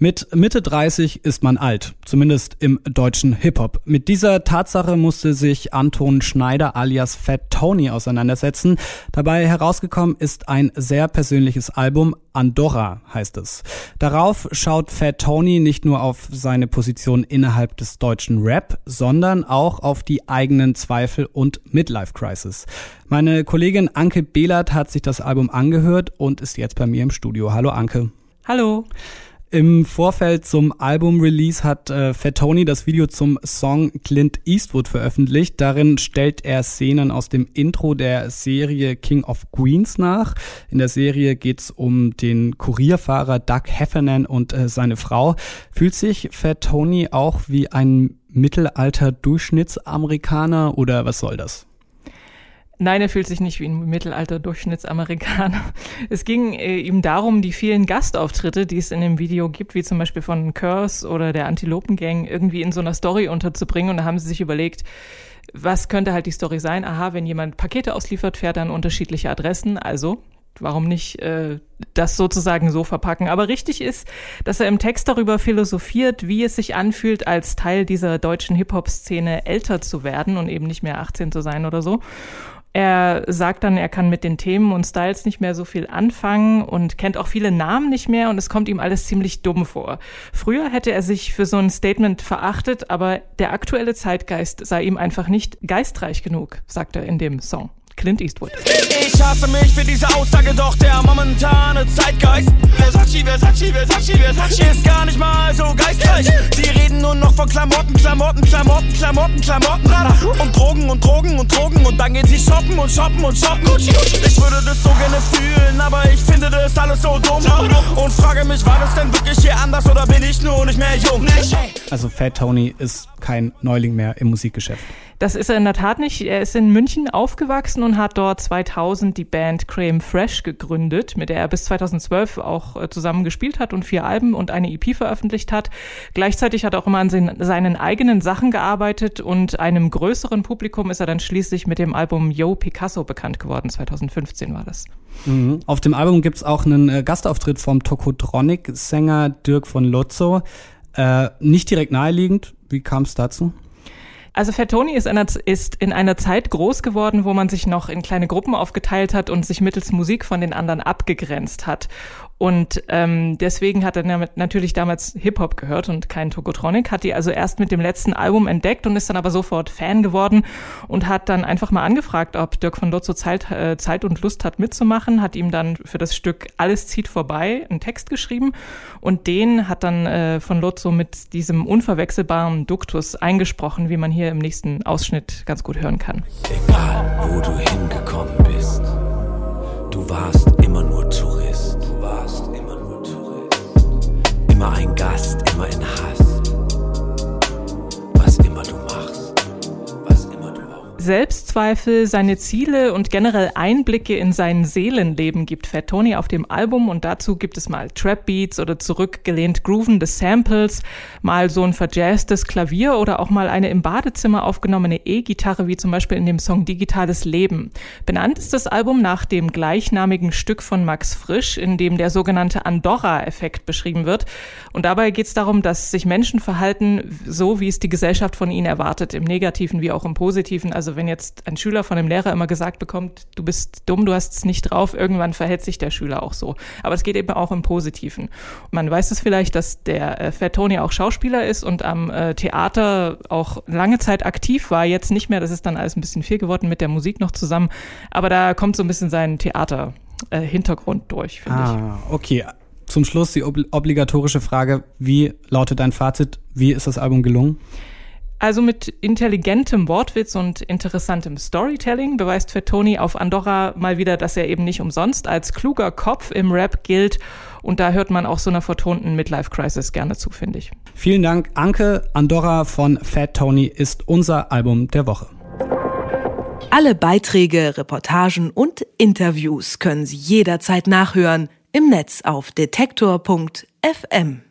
Mit Mitte 30 ist man alt, zumindest im deutschen Hip-Hop. Mit dieser Tatsache musste sich Anton Schneider alias Fat Tony auseinandersetzen. Dabei herausgekommen ist ein sehr persönliches Album, Andorra heißt es. Darauf schaut Fat Tony nicht nur auf seine Position innerhalb des deutschen Rap, sondern auch auf die eigenen Zweifel und Midlife Crisis. Meine Kollegin Anke Behlert hat sich das Album angehört und ist jetzt bei mir im Studio. Hallo Anke. Hallo. Im Vorfeld zum Album-Release hat äh, Fat Tony das Video zum Song Clint Eastwood veröffentlicht. Darin stellt er Szenen aus dem Intro der Serie King of Queens nach. In der Serie geht's um den Kurierfahrer Doug Heffernan und äh, seine Frau. Fühlt sich Fat Tony auch wie ein Mittelalter-Durchschnittsamerikaner oder was soll das? Nein, er fühlt sich nicht wie ein Mittelalter-Durchschnittsamerikaner. Es ging äh, ihm darum, die vielen Gastauftritte, die es in dem Video gibt, wie zum Beispiel von Curse oder der Antilopen-Gang, irgendwie in so einer Story unterzubringen. Und da haben sie sich überlegt, was könnte halt die Story sein? Aha, wenn jemand Pakete ausliefert, fährt er an unterschiedliche Adressen. Also, warum nicht äh, das sozusagen so verpacken? Aber richtig ist, dass er im Text darüber philosophiert, wie es sich anfühlt, als Teil dieser deutschen Hip-Hop-Szene älter zu werden und eben nicht mehr 18 zu sein oder so. Er sagt dann, er kann mit den Themen und Styles nicht mehr so viel anfangen und kennt auch viele Namen nicht mehr und es kommt ihm alles ziemlich dumm vor. Früher hätte er sich für so ein Statement verachtet, aber der aktuelle Zeitgeist sei ihm einfach nicht geistreich genug, sagt er in dem Song. Clint Eastwood. Ich hasse mich für diese Aussage, doch der momentane Zeitgeist Versace, Versace, Versace, Versace ist gar nicht mal so geistreich. Sie reden nur noch von Klamotten, Klamotten, Klamotten, Klamotten, Klamotten und Drogen und Drogen und Drogen und dann gehen sie shoppen und shoppen und shoppen. Ich würde das so gerne fühlen, aber ich finde das alles so dumm und frage mich, war das denn wirklich hier anders oder bin ich nur nicht mehr jung? Also Fat Tony ist kein Neuling mehr im Musikgeschäft. Das ist er in der Tat nicht. Er ist in München aufgewachsen und hat dort 2000 die Band Creme Fresh gegründet, mit der er bis 2012 auch äh, zusammen gespielt hat und vier Alben und eine EP veröffentlicht hat. Gleichzeitig hat er auch immer an seinen eigenen Sachen gearbeitet und einem größeren Publikum ist er dann schließlich mit dem Album Yo Picasso bekannt geworden. 2015 war das. Mhm. Auf dem Album gibt's auch einen äh, Gastauftritt vom Tokotronic-Sänger Dirk von Lotzo. Äh, nicht direkt naheliegend. Wie kam es dazu? Also Fettoni ist, ist in einer Zeit groß geworden, wo man sich noch in kleine Gruppen aufgeteilt hat und sich mittels Musik von den anderen abgegrenzt hat. Und ähm, deswegen hat er natürlich damals Hip-Hop gehört und kein Tokotronic, hat die also erst mit dem letzten Album entdeckt und ist dann aber sofort Fan geworden und hat dann einfach mal angefragt, ob Dirk von Lotzo Zeit, äh, Zeit und Lust hat mitzumachen, hat ihm dann für das Stück Alles zieht vorbei einen Text geschrieben und den hat dann äh, von Lotzo mit diesem unverwechselbaren Duktus eingesprochen, wie man hier im nächsten Ausschnitt ganz gut hören kann. Egal, wo du hingekommen bist, du warst Selbstzweifel, seine Ziele und generell Einblicke in sein Seelenleben gibt Fat Tony auf dem Album und dazu gibt es mal Trap Beats oder zurückgelehnt groovende Samples, mal so ein verjazztes Klavier oder auch mal eine im Badezimmer aufgenommene E-Gitarre wie zum Beispiel in dem Song Digitales Leben. Benannt ist das Album nach dem gleichnamigen Stück von Max Frisch, in dem der sogenannte Andorra-Effekt beschrieben wird. Und dabei geht es darum, dass sich Menschen verhalten, so wie es die Gesellschaft von ihnen erwartet, im Negativen wie auch im Positiven. Also wenn jetzt ein Schüler von einem Lehrer immer gesagt bekommt, du bist dumm, du hast es nicht drauf, irgendwann verhält sich der Schüler auch so. Aber es geht eben auch im Positiven. Man weiß es vielleicht, dass der äh, Fat Tony auch Schauspieler ist und am äh, Theater auch lange Zeit aktiv war, jetzt nicht mehr, das ist dann alles ein bisschen viel geworden mit der Musik noch zusammen. Aber da kommt so ein bisschen sein Theater. Äh, Hintergrund durch, finde ah, ich. Okay, zum Schluss die ob obligatorische Frage, wie lautet dein Fazit? Wie ist das Album gelungen? Also mit intelligentem Wortwitz und interessantem Storytelling beweist Fettoni auf Andorra mal wieder, dass er eben nicht umsonst als kluger Kopf im Rap gilt. Und da hört man auch so einer vertonten Midlife Crisis gerne zu, finde ich. Vielen Dank, Anke. Andorra von Fat Tony ist unser Album der Woche. Alle Beiträge, Reportagen und Interviews können Sie jederzeit nachhören im Netz auf detektor.fm.